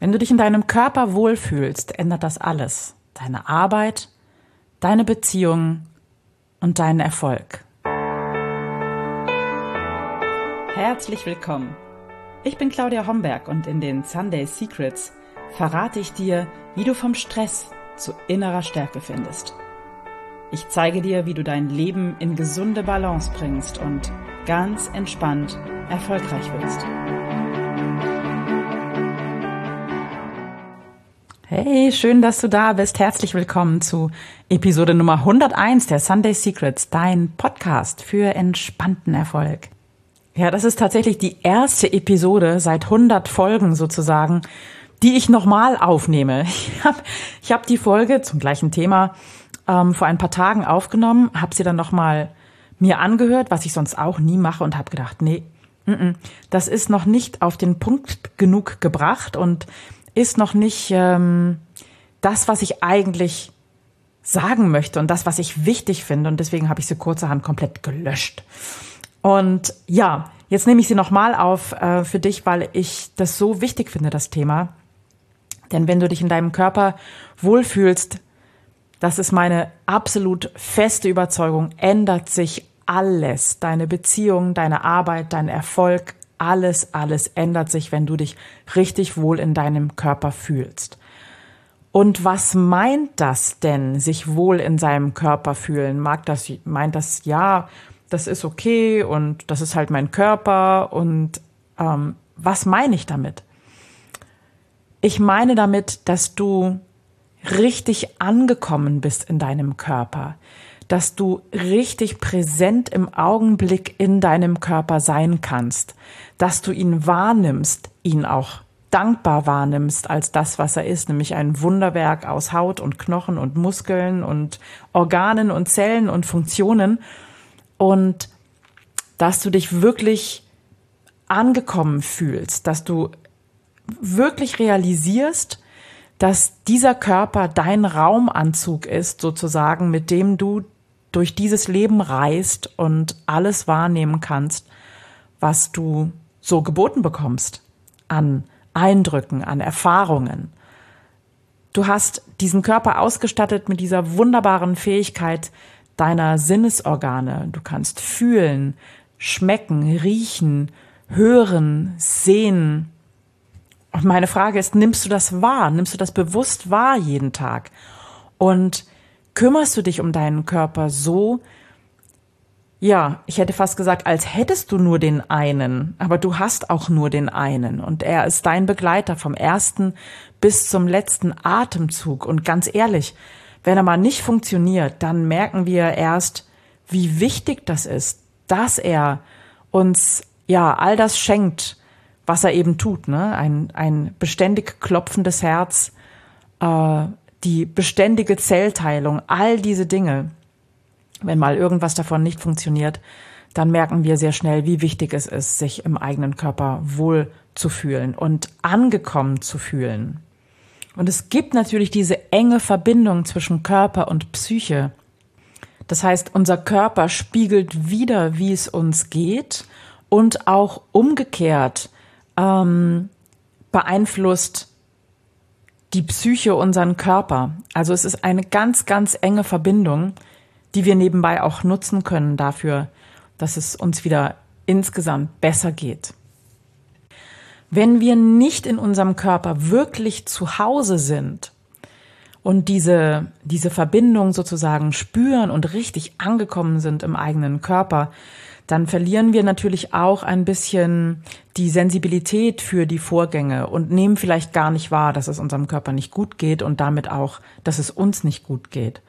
Wenn du dich in deinem Körper wohlfühlst, ändert das alles. Deine Arbeit, deine Beziehungen und deinen Erfolg. Herzlich willkommen. Ich bin Claudia Homberg und in den Sunday Secrets verrate ich dir, wie du vom Stress zu innerer Stärke findest. Ich zeige dir, wie du dein Leben in gesunde Balance bringst und ganz entspannt erfolgreich wirst. Hey, schön, dass du da bist. Herzlich willkommen zu Episode Nummer 101 der Sunday Secrets, dein Podcast für entspannten Erfolg. Ja, das ist tatsächlich die erste Episode seit 100 Folgen sozusagen, die ich nochmal aufnehme. Ich habe ich hab die Folge zum gleichen Thema ähm, vor ein paar Tagen aufgenommen, habe sie dann nochmal mir angehört, was ich sonst auch nie mache und habe gedacht, nee, das ist noch nicht auf den Punkt genug gebracht und ist noch nicht ähm, das, was ich eigentlich sagen möchte und das, was ich wichtig finde. Und deswegen habe ich sie kurzerhand komplett gelöscht. Und ja, jetzt nehme ich sie nochmal auf äh, für dich, weil ich das so wichtig finde, das Thema. Denn wenn du dich in deinem Körper wohlfühlst, das ist meine absolut feste Überzeugung, ändert sich alles. Deine Beziehung, deine Arbeit, dein Erfolg, alles, alles ändert sich, wenn du dich richtig wohl in deinem Körper fühlst. Und was meint das denn, sich wohl in seinem Körper fühlen? Mag das, meint das, ja, das ist okay und das ist halt mein Körper und ähm, was meine ich damit? Ich meine damit, dass du richtig angekommen bist in deinem Körper, dass du richtig präsent im Augenblick in deinem Körper sein kannst, dass du ihn wahrnimmst, ihn auch dankbar wahrnimmst als das, was er ist, nämlich ein Wunderwerk aus Haut und Knochen und Muskeln und Organen und Zellen und Funktionen. Und dass du dich wirklich angekommen fühlst, dass du wirklich realisierst, dass dieser Körper dein Raumanzug ist, sozusagen, mit dem du durch dieses Leben reist und alles wahrnehmen kannst, was du so geboten bekommst an Eindrücken, an Erfahrungen. Du hast diesen Körper ausgestattet mit dieser wunderbaren Fähigkeit deiner Sinnesorgane. Du kannst fühlen, schmecken, riechen, hören, sehen. Und meine Frage ist, nimmst du das wahr? Nimmst du das bewusst wahr jeden Tag? Und kümmerst du dich um deinen Körper so, ja, ich hätte fast gesagt, als hättest du nur den einen, aber du hast auch nur den einen. Und er ist dein Begleiter vom ersten bis zum letzten Atemzug. Und ganz ehrlich, wenn er mal nicht funktioniert, dann merken wir erst, wie wichtig das ist, dass er uns ja all das schenkt, was er eben tut, ne? Ein, ein beständig klopfendes Herz, äh, die beständige Zellteilung, all diese Dinge, wenn mal irgendwas davon nicht funktioniert, dann merken wir sehr schnell, wie wichtig es ist, sich im eigenen Körper wohl zu fühlen und angekommen zu fühlen. Und es gibt natürlich diese enge Verbindung zwischen Körper und Psyche. Das heißt, unser Körper spiegelt wieder, wie es uns geht und auch umgekehrt ähm, beeinflusst die Psyche unseren Körper. Also es ist eine ganz, ganz enge Verbindung, die wir nebenbei auch nutzen können dafür, dass es uns wieder insgesamt besser geht. Wenn wir nicht in unserem Körper wirklich zu Hause sind und diese, diese Verbindung sozusagen spüren und richtig angekommen sind im eigenen Körper, dann verlieren wir natürlich auch ein bisschen die Sensibilität für die Vorgänge und nehmen vielleicht gar nicht wahr, dass es unserem Körper nicht gut geht und damit auch, dass es uns nicht gut geht.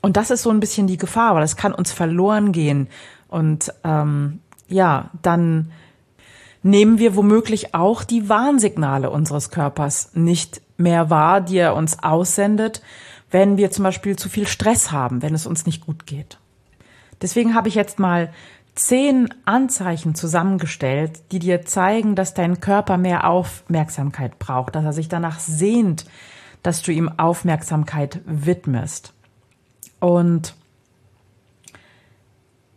Und das ist so ein bisschen die Gefahr, weil es kann uns verloren gehen. Und ähm, ja, dann nehmen wir womöglich auch die Warnsignale unseres Körpers nicht mehr wahr, die er uns aussendet, wenn wir zum Beispiel zu viel Stress haben, wenn es uns nicht gut geht. Deswegen habe ich jetzt mal zehn Anzeichen zusammengestellt, die dir zeigen, dass dein Körper mehr Aufmerksamkeit braucht, dass er sich danach sehnt, dass du ihm Aufmerksamkeit widmest. Und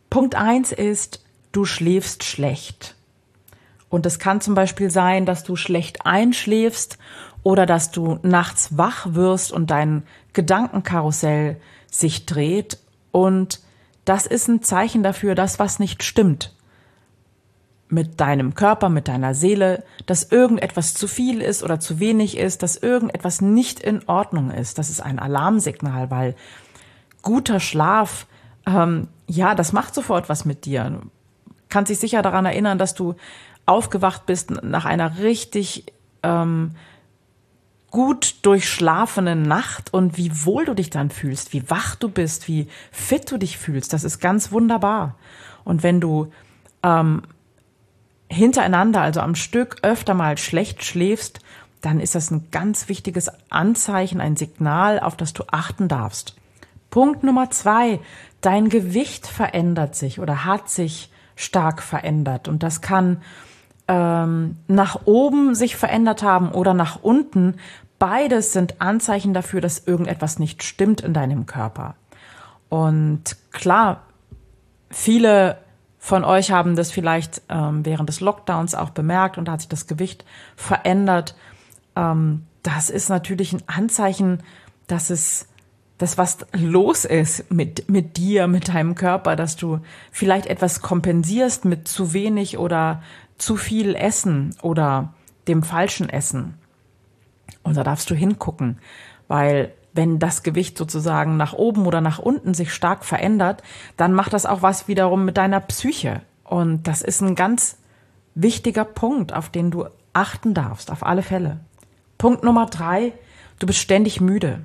Punkt eins ist, du schläfst schlecht. Und es kann zum Beispiel sein, dass du schlecht einschläfst oder dass du nachts wach wirst und dein Gedankenkarussell sich dreht. Und das ist ein Zeichen dafür, dass was nicht stimmt mit deinem Körper, mit deiner Seele, dass irgendetwas zu viel ist oder zu wenig ist, dass irgendetwas nicht in Ordnung ist. Das ist ein Alarmsignal, weil guter Schlaf, ähm, ja, das macht sofort was mit dir. Kannst dich sicher daran erinnern, dass du aufgewacht bist nach einer richtig ähm, gut durchschlafenen Nacht und wie wohl du dich dann fühlst, wie wach du bist, wie fit du dich fühlst. Das ist ganz wunderbar. Und wenn du ähm, hintereinander, also am Stück, öfter mal schlecht schläfst, dann ist das ein ganz wichtiges Anzeichen, ein Signal, auf das du achten darfst. Punkt Nummer zwei. Dein Gewicht verändert sich oder hat sich stark verändert. Und das kann ähm, nach oben sich verändert haben oder nach unten. Beides sind Anzeichen dafür, dass irgendetwas nicht stimmt in deinem Körper. Und klar, viele von euch haben das vielleicht ähm, während des Lockdowns auch bemerkt und da hat sich das Gewicht verändert. Ähm, das ist natürlich ein Anzeichen, dass es das was los ist mit, mit dir, mit deinem Körper, dass du vielleicht etwas kompensierst mit zu wenig oder zu viel Essen oder dem falschen Essen. Und da darfst du hingucken, weil wenn das Gewicht sozusagen nach oben oder nach unten sich stark verändert, dann macht das auch was wiederum mit deiner Psyche. Und das ist ein ganz wichtiger Punkt, auf den du achten darfst, auf alle Fälle. Punkt Nummer drei, du bist ständig müde.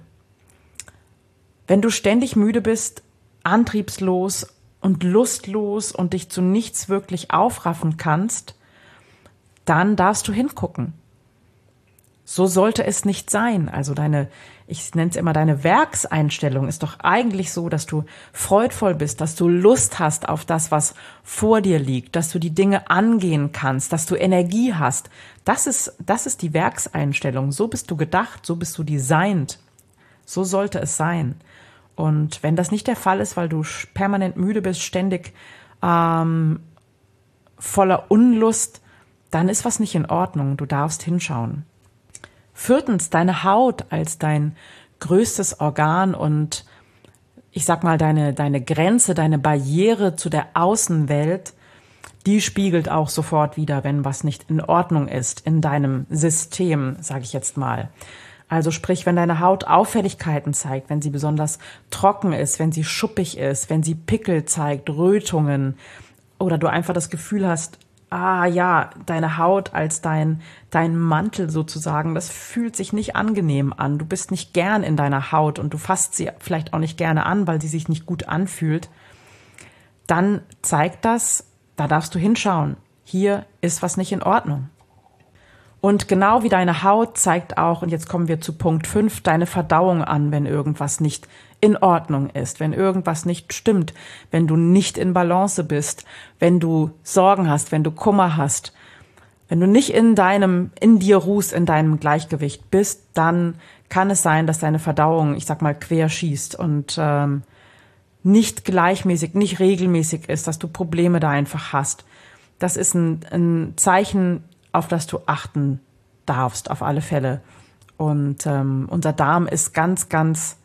Wenn du ständig müde bist, antriebslos und lustlos und dich zu nichts wirklich aufraffen kannst, dann darfst du hingucken. So sollte es nicht sein. Also deine, ich nenne es immer deine Werkseinstellung ist doch eigentlich so, dass du freudvoll bist, dass du Lust hast auf das, was vor dir liegt, dass du die Dinge angehen kannst, dass du Energie hast. Das ist, das ist die Werkseinstellung. So bist du gedacht, so bist du designt. So sollte es sein. Und wenn das nicht der Fall ist, weil du permanent müde bist, ständig ähm, voller Unlust, dann ist was nicht in Ordnung. Du darfst hinschauen. Viertens, deine Haut als dein größtes Organ und ich sag mal, deine, deine Grenze, deine Barriere zu der Außenwelt, die spiegelt auch sofort wieder, wenn was nicht in Ordnung ist in deinem System, sage ich jetzt mal. Also sprich, wenn deine Haut Auffälligkeiten zeigt, wenn sie besonders trocken ist, wenn sie schuppig ist, wenn sie Pickel zeigt, Rötungen oder du einfach das Gefühl hast, ah ja, deine Haut als dein, dein Mantel sozusagen, das fühlt sich nicht angenehm an. Du bist nicht gern in deiner Haut und du fasst sie vielleicht auch nicht gerne an, weil sie sich nicht gut anfühlt. Dann zeigt das, da darfst du hinschauen. Hier ist was nicht in Ordnung. Und genau wie deine Haut zeigt auch, und jetzt kommen wir zu Punkt 5, deine Verdauung an, wenn irgendwas nicht in Ordnung ist, wenn irgendwas nicht stimmt, wenn du nicht in Balance bist, wenn du Sorgen hast, wenn du Kummer hast, wenn du nicht in deinem, in dir ruhst, in deinem Gleichgewicht bist, dann kann es sein, dass deine Verdauung, ich sag mal, quer schießt und ähm, nicht gleichmäßig, nicht regelmäßig ist, dass du Probleme da einfach hast. Das ist ein, ein Zeichen auf das du achten darfst, auf alle Fälle. Und ähm, unser Darm ist ganz, ganz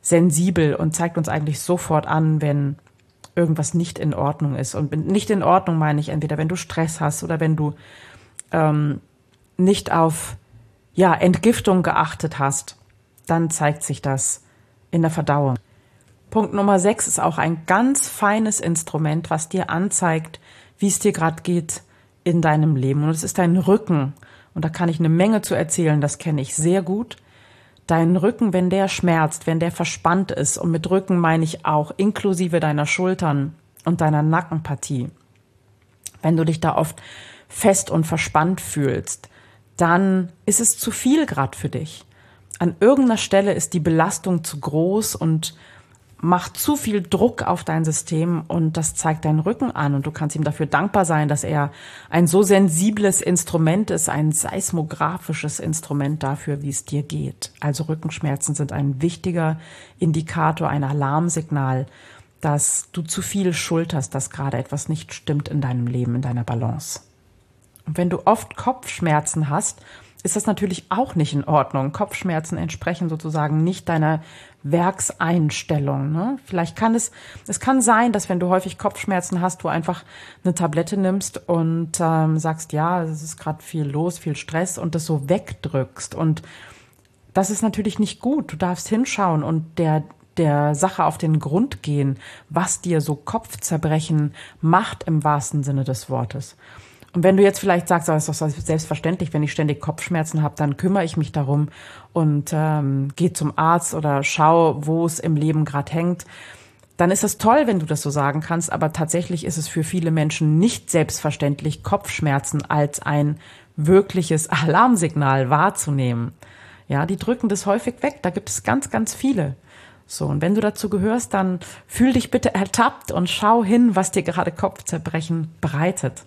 sensibel und zeigt uns eigentlich sofort an, wenn irgendwas nicht in Ordnung ist. Und nicht in Ordnung meine ich entweder, wenn du Stress hast oder wenn du ähm, nicht auf ja, Entgiftung geachtet hast, dann zeigt sich das in der Verdauung. Punkt Nummer sechs ist auch ein ganz feines Instrument, was dir anzeigt, wie es dir gerade geht, in deinem Leben. Und es ist dein Rücken. Und da kann ich eine Menge zu erzählen, das kenne ich sehr gut. Dein Rücken, wenn der schmerzt, wenn der verspannt ist, und mit Rücken meine ich auch inklusive deiner Schultern und deiner Nackenpartie. Wenn du dich da oft fest und verspannt fühlst, dann ist es zu viel grad für dich. An irgendeiner Stelle ist die Belastung zu groß und macht zu viel Druck auf dein System und das zeigt deinen Rücken an und du kannst ihm dafür dankbar sein, dass er ein so sensibles Instrument ist, ein seismografisches Instrument dafür, wie es dir geht. Also Rückenschmerzen sind ein wichtiger Indikator, ein Alarmsignal, dass du zu viel schulterst, dass gerade etwas nicht stimmt in deinem Leben, in deiner Balance. Und wenn du oft Kopfschmerzen hast, ist das natürlich auch nicht in Ordnung. Kopfschmerzen entsprechen sozusagen nicht deiner Werkseinstellung. Ne? Vielleicht kann es, es kann sein, dass wenn du häufig Kopfschmerzen hast, du einfach eine Tablette nimmst und ähm, sagst, ja, es ist gerade viel los, viel Stress und das so wegdrückst. Und das ist natürlich nicht gut. Du darfst hinschauen und der der Sache auf den Grund gehen, was dir so Kopfzerbrechen macht im wahrsten Sinne des Wortes. Und wenn du jetzt vielleicht sagst, das ist doch selbstverständlich, wenn ich ständig Kopfschmerzen habe, dann kümmere ich mich darum und ähm, gehe zum Arzt oder schau, wo es im Leben gerade hängt, dann ist es toll, wenn du das so sagen kannst, aber tatsächlich ist es für viele Menschen nicht selbstverständlich, Kopfschmerzen als ein wirkliches Alarmsignal wahrzunehmen. Ja, die drücken das häufig weg. Da gibt es ganz, ganz viele. So, und wenn du dazu gehörst, dann fühl dich bitte ertappt und schau hin, was dir gerade Kopfzerbrechen bereitet.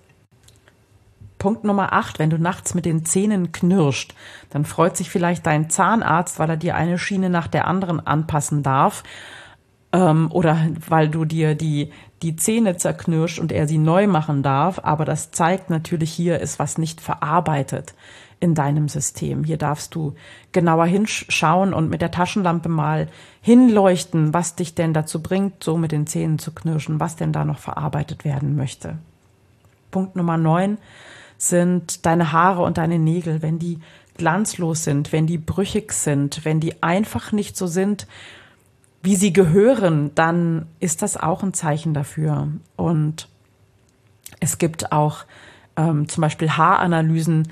Punkt Nummer acht, wenn du nachts mit den Zähnen knirscht, dann freut sich vielleicht dein Zahnarzt, weil er dir eine Schiene nach der anderen anpassen darf. Ähm, oder weil du dir die, die Zähne zerknirscht und er sie neu machen darf. Aber das zeigt natürlich, hier ist was nicht verarbeitet in deinem System. Hier darfst du genauer hinschauen und mit der Taschenlampe mal hinleuchten, was dich denn dazu bringt, so mit den Zähnen zu knirschen, was denn da noch verarbeitet werden möchte. Punkt Nummer neun sind deine Haare und deine Nägel, wenn die glanzlos sind, wenn die brüchig sind, wenn die einfach nicht so sind, wie sie gehören, dann ist das auch ein Zeichen dafür. Und es gibt auch ähm, zum Beispiel Haaranalysen,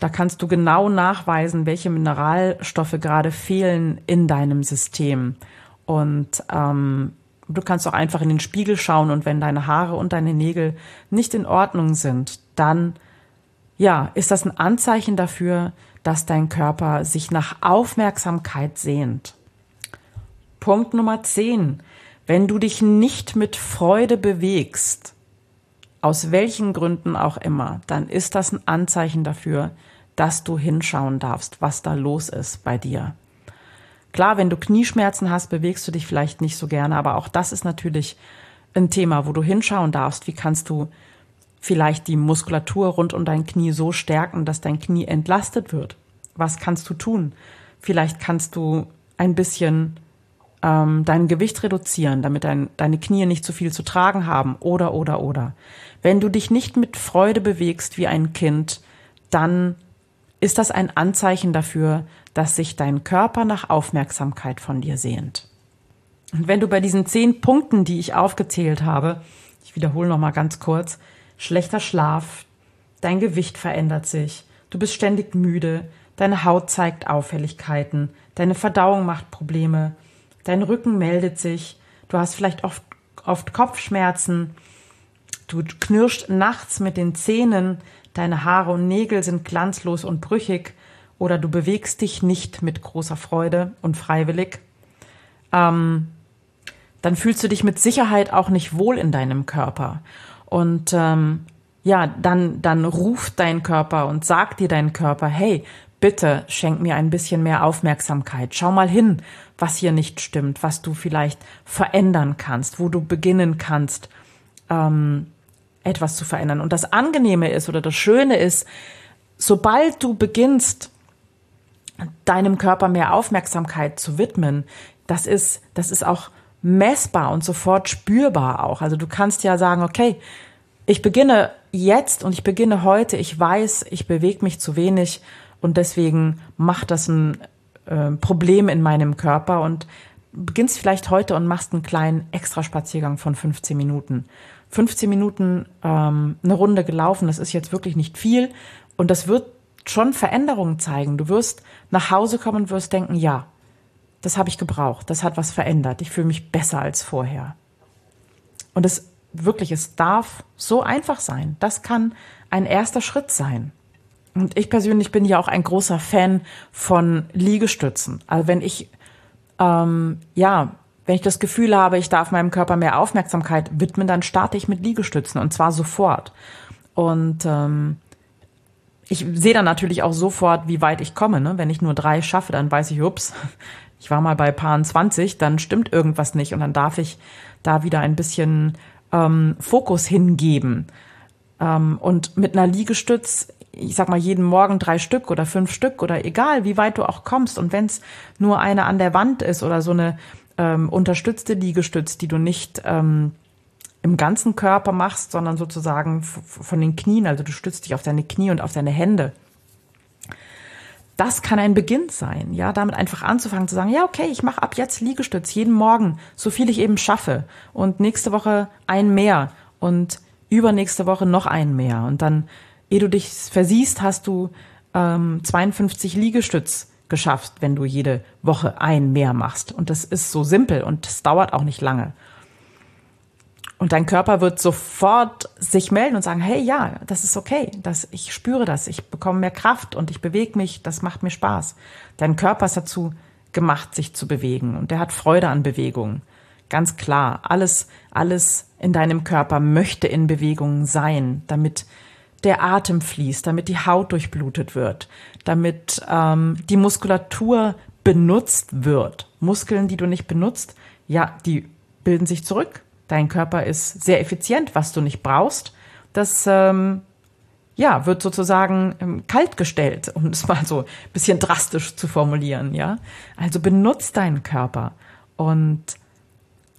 da kannst du genau nachweisen, welche Mineralstoffe gerade fehlen in deinem System. Und ähm, du kannst auch einfach in den Spiegel schauen und wenn deine Haare und deine Nägel nicht in Ordnung sind, dann ja, ist das ein Anzeichen dafür, dass dein Körper sich nach Aufmerksamkeit sehnt. Punkt Nummer 10. Wenn du dich nicht mit Freude bewegst, aus welchen Gründen auch immer, dann ist das ein Anzeichen dafür, dass du hinschauen darfst, was da los ist bei dir. Klar, wenn du Knieschmerzen hast, bewegst du dich vielleicht nicht so gerne, aber auch das ist natürlich ein Thema, wo du hinschauen darfst. Wie kannst du vielleicht die Muskulatur rund um dein Knie so stärken, dass dein Knie entlastet wird? Was kannst du tun? Vielleicht kannst du ein bisschen ähm, dein Gewicht reduzieren, damit dein, deine Knie nicht zu viel zu tragen haben oder oder oder. Wenn du dich nicht mit Freude bewegst wie ein Kind, dann ist das ein Anzeichen dafür, dass sich dein Körper nach Aufmerksamkeit von dir sehnt. Und wenn du bei diesen zehn Punkten, die ich aufgezählt habe, ich wiederhole noch mal ganz kurz, schlechter Schlaf, dein Gewicht verändert sich, du bist ständig müde, deine Haut zeigt Auffälligkeiten, deine Verdauung macht Probleme, dein Rücken meldet sich, du hast vielleicht oft, oft Kopfschmerzen, du knirscht nachts mit den Zähnen, deine Haare und Nägel sind glanzlos und brüchig. Oder du bewegst dich nicht mit großer Freude und freiwillig, ähm, dann fühlst du dich mit Sicherheit auch nicht wohl in deinem Körper. Und ähm, ja, dann, dann ruft dein Körper und sagt dir dein Körper, hey, bitte schenk mir ein bisschen mehr Aufmerksamkeit. Schau mal hin, was hier nicht stimmt, was du vielleicht verändern kannst, wo du beginnen kannst, ähm, etwas zu verändern. Und das Angenehme ist oder das Schöne ist, sobald du beginnst, deinem Körper mehr Aufmerksamkeit zu widmen, das ist, das ist auch messbar und sofort spürbar auch. Also du kannst ja sagen, okay, ich beginne jetzt und ich beginne heute, ich weiß, ich bewege mich zu wenig und deswegen macht das ein äh, Problem in meinem Körper und beginnst vielleicht heute und machst einen kleinen Extraspaziergang von 15 Minuten. 15 Minuten ähm, eine Runde gelaufen, das ist jetzt wirklich nicht viel und das wird schon Veränderungen zeigen. Du wirst nach Hause kommen und wirst denken, ja, das habe ich gebraucht, das hat was verändert, ich fühle mich besser als vorher. Und es wirklich, es darf so einfach sein. Das kann ein erster Schritt sein. Und ich persönlich bin ja auch ein großer Fan von Liegestützen. Also wenn ich, ähm, ja, wenn ich das Gefühl habe, ich darf meinem Körper mehr Aufmerksamkeit widmen, dann starte ich mit Liegestützen und zwar sofort. Und ähm, ich sehe dann natürlich auch sofort, wie weit ich komme. Ne? Wenn ich nur drei schaffe, dann weiß ich, ups, ich war mal bei Paaren 20, dann stimmt irgendwas nicht und dann darf ich da wieder ein bisschen ähm, Fokus hingeben. Ähm, und mit einer Liegestütz, ich sag mal, jeden Morgen drei Stück oder fünf Stück oder egal, wie weit du auch kommst. Und wenn es nur eine an der Wand ist oder so eine ähm, unterstützte Liegestütz, die du nicht ähm, im ganzen Körper machst, sondern sozusagen von den Knien, also du stützt dich auf deine Knie und auf deine Hände. Das kann ein Beginn sein, ja, damit einfach anzufangen zu sagen, ja, okay, ich mache ab jetzt Liegestütz jeden Morgen, so viel ich eben schaffe. Und nächste Woche ein mehr und übernächste Woche noch ein mehr. Und dann, ehe du dich versiehst, hast du ähm, 52 Liegestütz geschafft, wenn du jede Woche ein mehr machst. Und das ist so simpel und es dauert auch nicht lange. Und dein Körper wird sofort sich melden und sagen, hey, ja, das ist okay, das, ich spüre das, ich bekomme mehr Kraft und ich bewege mich, das macht mir Spaß. Dein Körper ist dazu gemacht, sich zu bewegen und der hat Freude an Bewegung. Ganz klar, alles, alles in deinem Körper möchte in Bewegung sein, damit der Atem fließt, damit die Haut durchblutet wird, damit ähm, die Muskulatur benutzt wird. Muskeln, die du nicht benutzt, ja, die bilden sich zurück Dein Körper ist sehr effizient, was du nicht brauchst. Das ähm, ja, wird sozusagen ähm, kalt gestellt, um es mal so ein bisschen drastisch zu formulieren, ja. Also benutzt deinen Körper. Und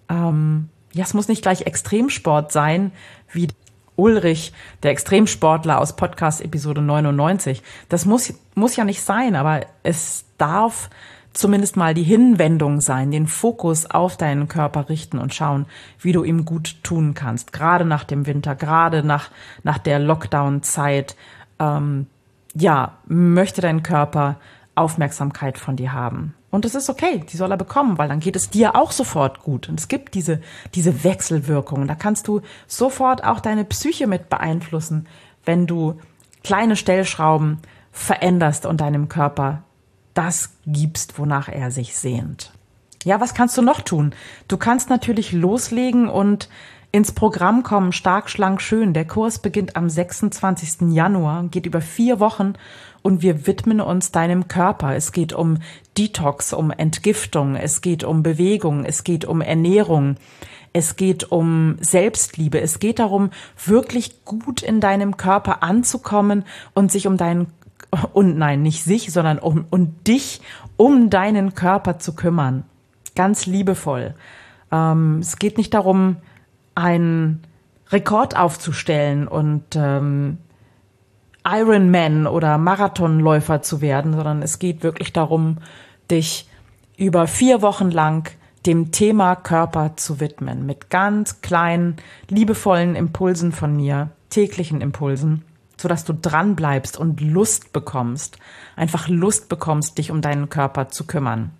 ähm, ja, es muss nicht gleich Extremsport sein, wie Ulrich, der Extremsportler aus Podcast Episode 99. Das muss, muss ja nicht sein, aber es darf zumindest mal die Hinwendung sein, den Fokus auf deinen Körper richten und schauen, wie du ihm gut tun kannst. Gerade nach dem Winter, gerade nach, nach der Lockdown-Zeit. Ähm, ja, möchte dein Körper Aufmerksamkeit von dir haben. Und es ist okay, die soll er bekommen, weil dann geht es dir auch sofort gut. Und es gibt diese, diese Wechselwirkung. Da kannst du sofort auch deine Psyche mit beeinflussen, wenn du kleine Stellschrauben veränderst und deinem Körper das gibst, wonach er sich sehnt. Ja, was kannst du noch tun? Du kannst natürlich loslegen und ins Programm kommen, stark, schlank, schön. Der Kurs beginnt am 26. Januar, geht über vier Wochen und wir widmen uns deinem Körper. Es geht um Detox, um Entgiftung, es geht um Bewegung, es geht um Ernährung, es geht um Selbstliebe, es geht darum, wirklich gut in deinem Körper anzukommen und sich um deinen und nein, nicht sich, sondern um, um dich, um deinen Körper zu kümmern. Ganz liebevoll. Ähm, es geht nicht darum, einen Rekord aufzustellen und ähm, Ironman oder Marathonläufer zu werden, sondern es geht wirklich darum, dich über vier Wochen lang dem Thema Körper zu widmen, mit ganz kleinen, liebevollen Impulsen von mir, täglichen Impulsen sodass du dran bleibst und Lust bekommst, einfach Lust bekommst, dich um deinen Körper zu kümmern.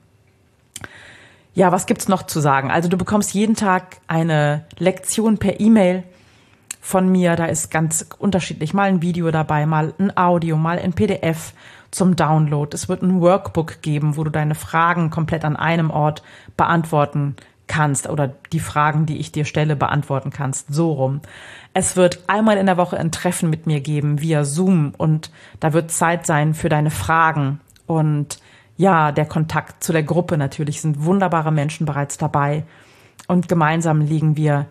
Ja, was gibt's noch zu sagen? Also du bekommst jeden Tag eine Lektion per E-Mail von mir. Da ist ganz unterschiedlich. Mal ein Video dabei, mal ein Audio, mal ein PDF zum Download. Es wird ein Workbook geben, wo du deine Fragen komplett an einem Ort beantworten kannst oder die Fragen, die ich dir stelle, beantworten kannst. So rum. Es wird einmal in der Woche ein Treffen mit mir geben via Zoom und da wird Zeit sein für deine Fragen und ja, der Kontakt zu der Gruppe natürlich sind wunderbare Menschen bereits dabei und gemeinsam liegen wir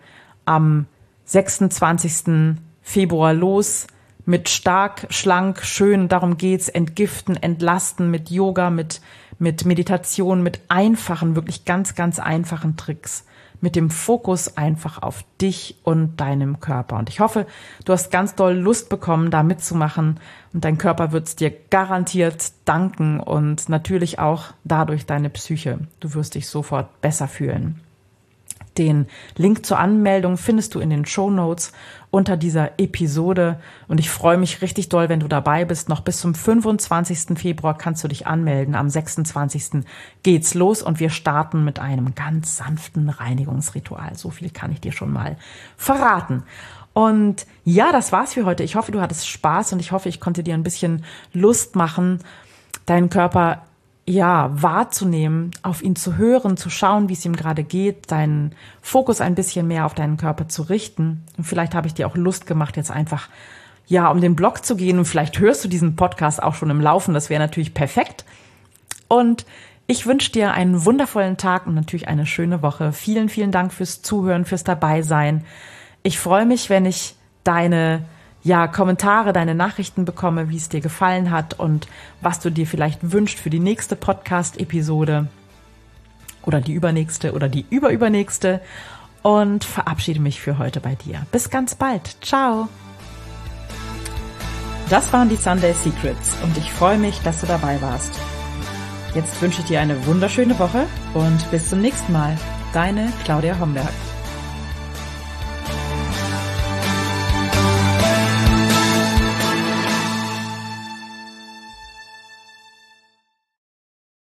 am 26. Februar los mit stark, schlank, schön, darum geht's, entgiften, entlasten mit Yoga, mit mit Meditation, mit einfachen, wirklich ganz, ganz einfachen Tricks, mit dem Fokus einfach auf dich und deinem Körper. Und ich hoffe, du hast ganz doll Lust bekommen, da mitzumachen und dein Körper wird es dir garantiert danken und natürlich auch dadurch deine Psyche. Du wirst dich sofort besser fühlen. Den Link zur Anmeldung findest du in den Show Notes unter dieser Episode. Und ich freue mich richtig doll, wenn du dabei bist. Noch bis zum 25. Februar kannst du dich anmelden. Am 26. geht's los und wir starten mit einem ganz sanften Reinigungsritual. So viel kann ich dir schon mal verraten. Und ja, das war's für heute. Ich hoffe, du hattest Spaß und ich hoffe, ich konnte dir ein bisschen Lust machen, deinen Körper ja, wahrzunehmen, auf ihn zu hören, zu schauen, wie es ihm gerade geht, deinen Fokus ein bisschen mehr auf deinen Körper zu richten. Und vielleicht habe ich dir auch Lust gemacht, jetzt einfach, ja, um den Blog zu gehen und vielleicht hörst du diesen Podcast auch schon im Laufen. Das wäre natürlich perfekt. Und ich wünsche dir einen wundervollen Tag und natürlich eine schöne Woche. Vielen, vielen Dank fürs Zuhören, fürs Dabeisein. Ich freue mich, wenn ich deine ja, Kommentare, deine Nachrichten bekomme, wie es dir gefallen hat und was du dir vielleicht wünscht für die nächste Podcast-Episode oder die übernächste oder die überübernächste und verabschiede mich für heute bei dir. Bis ganz bald. Ciao. Das waren die Sunday Secrets und ich freue mich, dass du dabei warst. Jetzt wünsche ich dir eine wunderschöne Woche und bis zum nächsten Mal. Deine Claudia Homberg.